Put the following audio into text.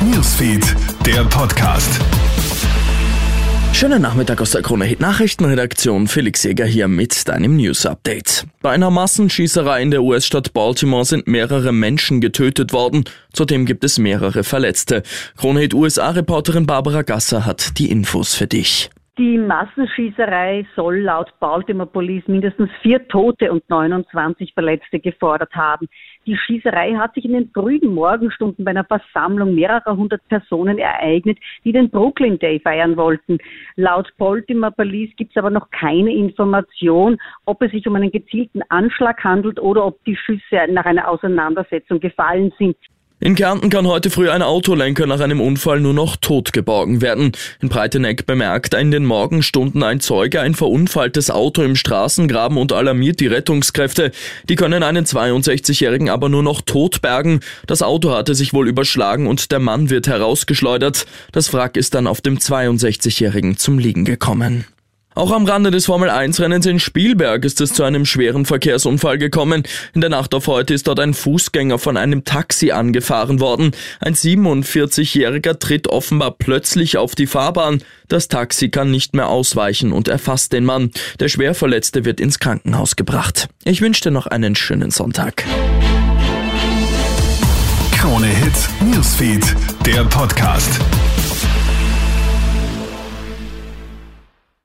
Newsfeed, der Podcast. Schönen Nachmittag aus der Krone Hit Nachrichtenredaktion. Felix Jäger hier mit deinem News Update. Bei einer Massenschießerei in der US-Stadt Baltimore sind mehrere Menschen getötet worden. Zudem gibt es mehrere Verletzte. Krone Hit USA-Reporterin Barbara Gasser hat die Infos für dich. Die Massenschießerei soll laut Baltimore Police mindestens vier Tote und 29 Verletzte gefordert haben. Die Schießerei hat sich in den frühen Morgenstunden bei einer Versammlung mehrerer hundert Personen ereignet, die den Brooklyn Day feiern wollten. Laut Baltimore Police gibt es aber noch keine Information, ob es sich um einen gezielten Anschlag handelt oder ob die Schüsse nach einer Auseinandersetzung gefallen sind. In Kärnten kann heute früh ein Autolenker nach einem Unfall nur noch tot geborgen werden. In Breiteneck bemerkt in den Morgenstunden ein Zeuge ein verunfalltes Auto im Straßengraben und alarmiert die Rettungskräfte. Die können einen 62-Jährigen aber nur noch tot bergen. Das Auto hatte sich wohl überschlagen und der Mann wird herausgeschleudert. Das Wrack ist dann auf dem 62-Jährigen zum Liegen gekommen. Auch am Rande des Formel-1-Rennens in Spielberg ist es zu einem schweren Verkehrsunfall gekommen. In der Nacht auf heute ist dort ein Fußgänger von einem Taxi angefahren worden. Ein 47-Jähriger tritt offenbar plötzlich auf die Fahrbahn. Das Taxi kann nicht mehr ausweichen und erfasst den Mann. Der Schwerverletzte wird ins Krankenhaus gebracht. Ich wünsche dir noch einen schönen Sonntag. Krone Hits, Newsfeed, der Podcast.